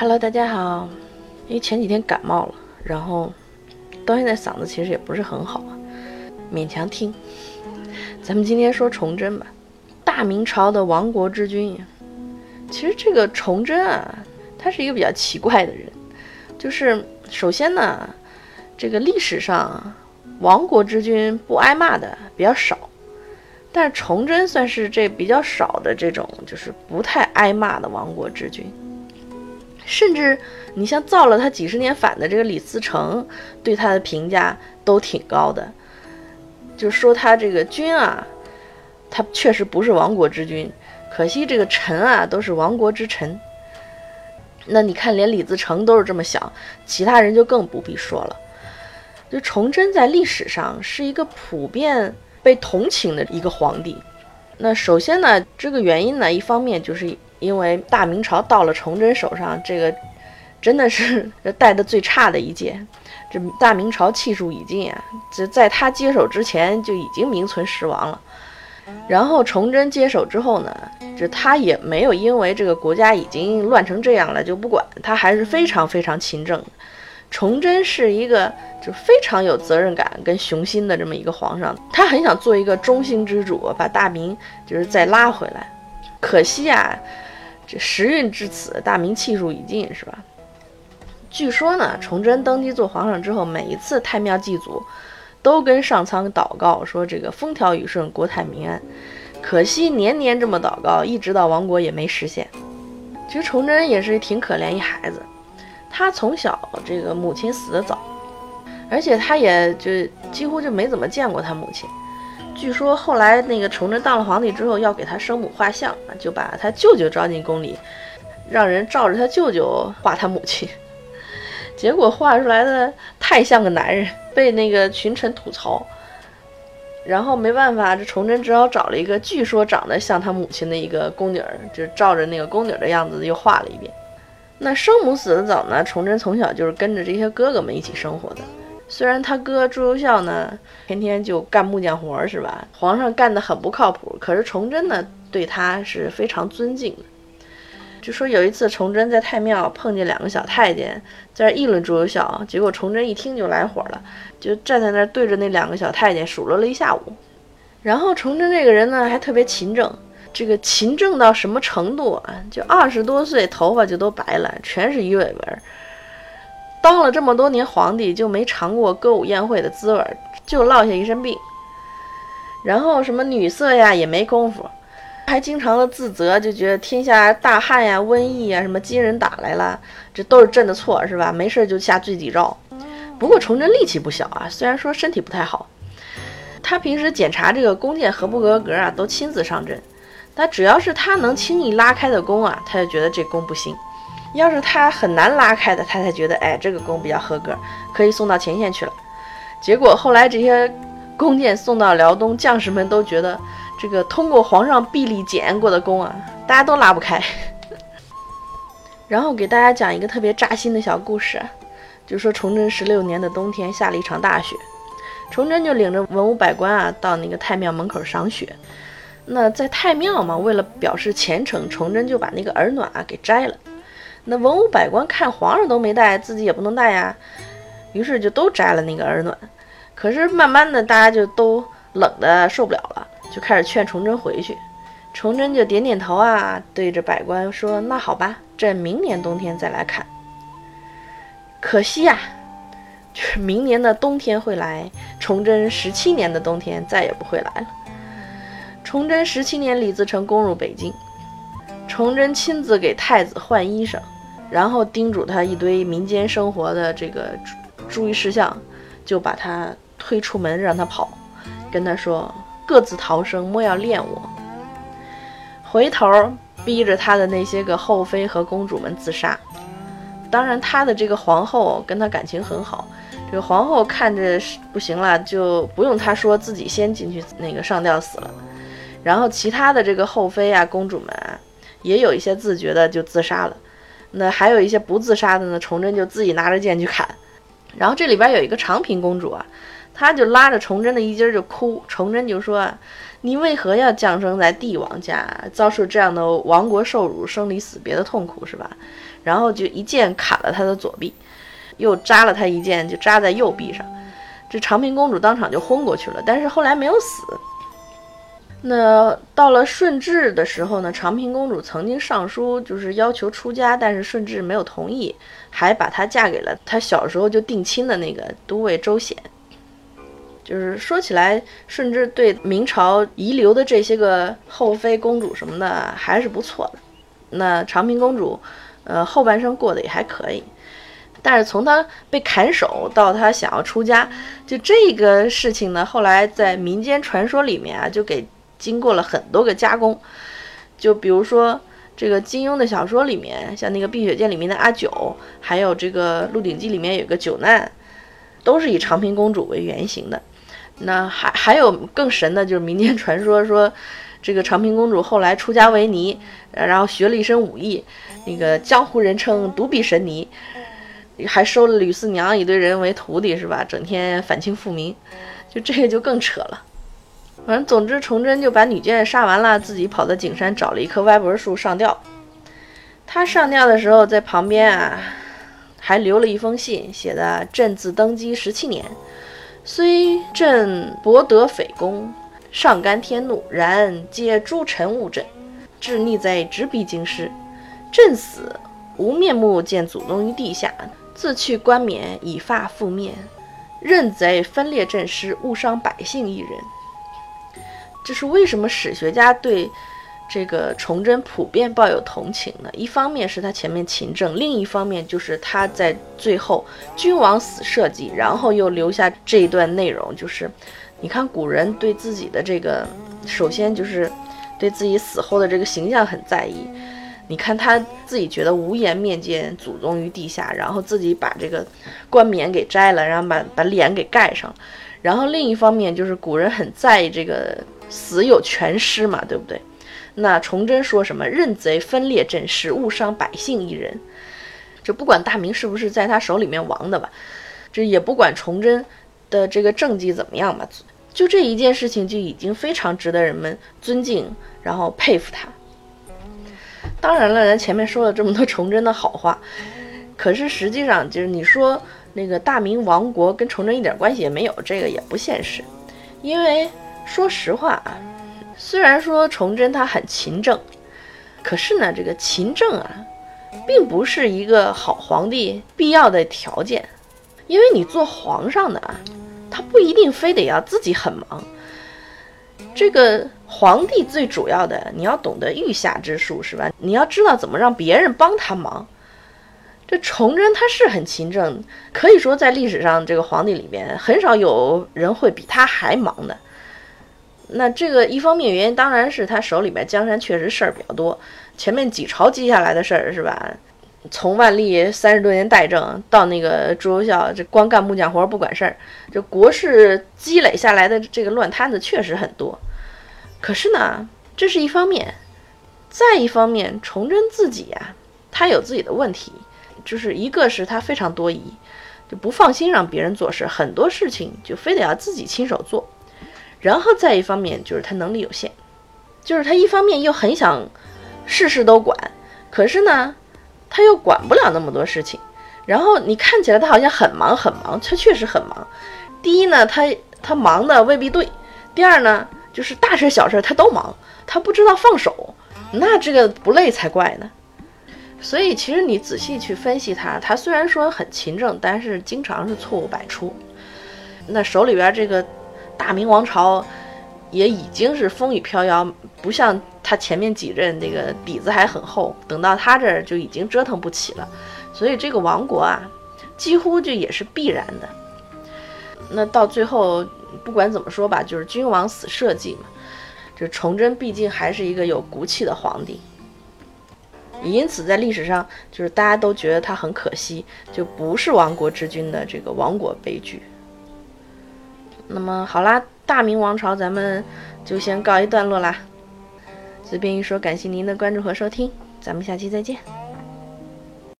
Hello，大家好。因为前几天感冒了，然后到现在嗓子其实也不是很好，勉强听。咱们今天说崇祯吧，大明朝的亡国之君。其实这个崇祯啊，他是一个比较奇怪的人，就是首先呢，这个历史上亡国之君不挨骂的比较少，但是崇祯算是这比较少的这种，就是不太挨骂的亡国之君。甚至你像造了他几十年反的这个李自成，对他的评价都挺高的，就说他这个君啊，他确实不是亡国之君，可惜这个臣啊都是亡国之臣。那你看，连李自成都是这么想，其他人就更不必说了。就崇祯在历史上是一个普遍被同情的一个皇帝。那首先呢，这个原因呢，一方面就是。因为大明朝到了崇祯手上，这个真的是 带的最差的一届。这大明朝气数已尽啊，这在他接手之前就已经名存实亡了。然后崇祯接手之后呢，这他也没有因为这个国家已经乱成这样了就不管，他还是非常非常勤政。崇祯是一个就非常有责任感跟雄心的这么一个皇上，他很想做一个中兴之主，把大明就是再拉回来。可惜啊。这时运至此，大明气数已尽，是吧？据说呢，崇祯登基做皇上之后，每一次太庙祭祖，都跟上苍祷告说这个风调雨顺、国泰民安。可惜年年这么祷告，一直到亡国也没实现。其实崇祯也是挺可怜一孩子，他从小这个母亲死得早，而且他也就几乎就没怎么见过他母亲。据说后来那个崇祯当了皇帝之后，要给他生母画像，就把他舅舅招进宫里，让人照着他舅舅画他母亲。结果画出来的太像个男人，被那个群臣吐槽。然后没办法，这崇祯只好找了一个据说长得像他母亲的一个宫女，就照着那个宫女的样子又画了一遍。那生母死的早呢，崇祯从小就是跟着这些哥哥们一起生活的。虽然他哥朱由校呢，天天就干木匠活儿，是吧？皇上干得很不靠谱。可是崇祯呢，对他是非常尊敬的。就说有一次，崇祯在太庙碰见两个小太监在那议论朱由校，结果崇祯一听就来火了，就站在那儿对着那两个小太监数落了一下午。然后崇祯这个人呢，还特别勤政，这个勤政到什么程度啊？就二十多岁，头发就都白了，全是鱼尾纹。当了这么多年皇帝，就没尝过歌舞宴会的滋味，就落下一身病。然后什么女色呀也没功夫，还经常的自责，就觉得天下大旱呀、瘟疫呀、什么金人打来了，这都是朕的错，是吧？没事就下罪己诏。不过崇祯力气不小啊，虽然说身体不太好，他平时检查这个弓箭合不合格啊，都亲自上阵。但只要是他能轻易拉开的弓啊，他就觉得这弓不行。要是他很难拉开的，他才觉得，哎，这个弓比较合格，可以送到前线去了。结果后来这些弓箭送到辽东，将士们都觉得，这个通过皇上臂力检验过的弓啊，大家都拉不开。然后给大家讲一个特别扎心的小故事，就说崇祯十六年的冬天下了一场大雪，崇祯就领着文武百官啊到那个太庙门口赏雪。那在太庙嘛，为了表示虔诚，崇祯就把那个耳暖啊给摘了。那文武百官看皇上都没戴，自己也不能戴呀，于是就都摘了那个耳暖。可是慢慢的，大家就都冷的受不了了，就开始劝崇祯回去。崇祯就点点头啊，对着百官说：“那好吧，朕明年冬天再来看。”可惜呀，就是明年的冬天会来，崇祯十七年的冬天再也不会来了。崇祯十七年，李自成攻入北京，崇祯亲自给太子换衣裳。然后叮嘱他一堆民间生活的这个注意事项，就把他推出门让他跑，跟他说各自逃生，莫要恋我。回头逼着他的那些个后妃和公主们自杀。当然，他的这个皇后跟他感情很好，这个皇后看着不行了，就不用他说自己先进去那个上吊死了。然后其他的这个后妃啊、公主们啊，也有一些自觉的就自杀了。那还有一些不自杀的呢，崇祯就自己拿着剑去砍。然后这里边有一个长平公主啊，她就拉着崇祯的衣襟就哭。崇祯就说：“你为何要降生在帝王家，遭受这样的亡国受辱、生离死别的痛苦，是吧？”然后就一剑砍了他的左臂，又扎了他一剑，就扎在右臂上。这长平公主当场就昏过去了，但是后来没有死。那到了顺治的时候呢，长平公主曾经上书，就是要求出家，但是顺治没有同意，还把她嫁给了她小时候就定亲的那个都尉周显。就是说起来，顺治对明朝遗留的这些个后妃、公主什么的还是不错的。那长平公主，呃，后半生过得也还可以。但是从她被砍手到她想要出家，就这个事情呢，后来在民间传说里面啊，就给经过了很多个加工。就比如说这个金庸的小说里面，像那个《碧血剑》里面的阿九，还有这个《鹿鼎记》里面有个九难，都是以长平公主为原型的。那还还有更神的，就是民间传说说，这个长平公主后来出家为尼，然后学了一身武艺，那个江湖人称独臂神尼，还收了吕四娘一堆人为徒弟，是吧？整天反清复明，就这个就更扯了。反正总之，崇祯就把女眷杀完了，自己跑到景山找了一棵歪脖树上吊。他上吊的时候，在旁边啊，还留了一封信，写的“朕自登基十七年”。虽朕博得匪功，上甘天怒，然皆诸臣误朕，至逆贼直逼京师。朕死无面目见祖宗于地下，自去冠冕以发覆面，任贼分裂朕师，误伤百姓一人。这是为什么？史学家对。这个崇祯普遍抱有同情呢，一方面是他前面勤政，另一方面就是他在最后君王死社稷，然后又留下这一段内容，就是你看古人对自己的这个，首先就是对自己死后的这个形象很在意。你看他自己觉得无颜面见祖宗于地下，然后自己把这个冠冕给摘了，然后把把脸给盖上，然后另一方面就是古人很在意这个死有全尸嘛，对不对？那崇祯说什么“任贼分裂阵势，误伤百姓一人”，就不管大明是不是在他手里面亡的吧，这也不管崇祯的这个政绩怎么样吧，就这一件事情就已经非常值得人们尊敬，然后佩服他。当然了，咱前面说了这么多崇祯的好话，可是实际上就是你说那个大明亡国跟崇祯一点关系也没有，这个也不现实，因为说实话啊。虽然说崇祯他很勤政，可是呢，这个勤政啊，并不是一个好皇帝必要的条件，因为你做皇上的啊，他不一定非得要自己很忙。这个皇帝最主要的，你要懂得御下之术，是吧？你要知道怎么让别人帮他忙。这崇祯他是很勤政，可以说在历史上这个皇帝里面，很少有人会比他还忙的。那这个一方面原因当然是他手里边江山确实事儿比较多，前面几朝积下来的事儿是吧？从万历三十多年代政到那个朱由校，这光干木匠活不管事儿，这国事积累下来的这个乱摊子确实很多。可是呢，这是一方面，再一方面，崇祯自己呀，他有自己的问题，就是一个是他非常多疑，就不放心让别人做事，很多事情就非得要自己亲手做。然后再一方面就是他能力有限，就是他一方面又很想事事都管，可是呢，他又管不了那么多事情。然后你看起来他好像很忙很忙，他确实很忙。第一呢，他他忙的未必对；第二呢，就是大事小事他都忙，他不知道放手，那这个不累才怪呢。所以其实你仔细去分析他，他虽然说很勤政，但是经常是错误百出。那手里边这个。大明王朝也已经是风雨飘摇，不像他前面几任那个底子还很厚，等到他这儿就已经折腾不起了。所以这个亡国啊，几乎就也是必然的。那到最后，不管怎么说吧，就是君王死社稷嘛。这崇祯毕竟还是一个有骨气的皇帝，因此在历史上，就是大家都觉得他很可惜，就不是亡国之君的这个亡国悲剧。那么好啦，大明王朝咱们就先告一段落啦。随便一说，感谢您的关注和收听，咱们下期再见。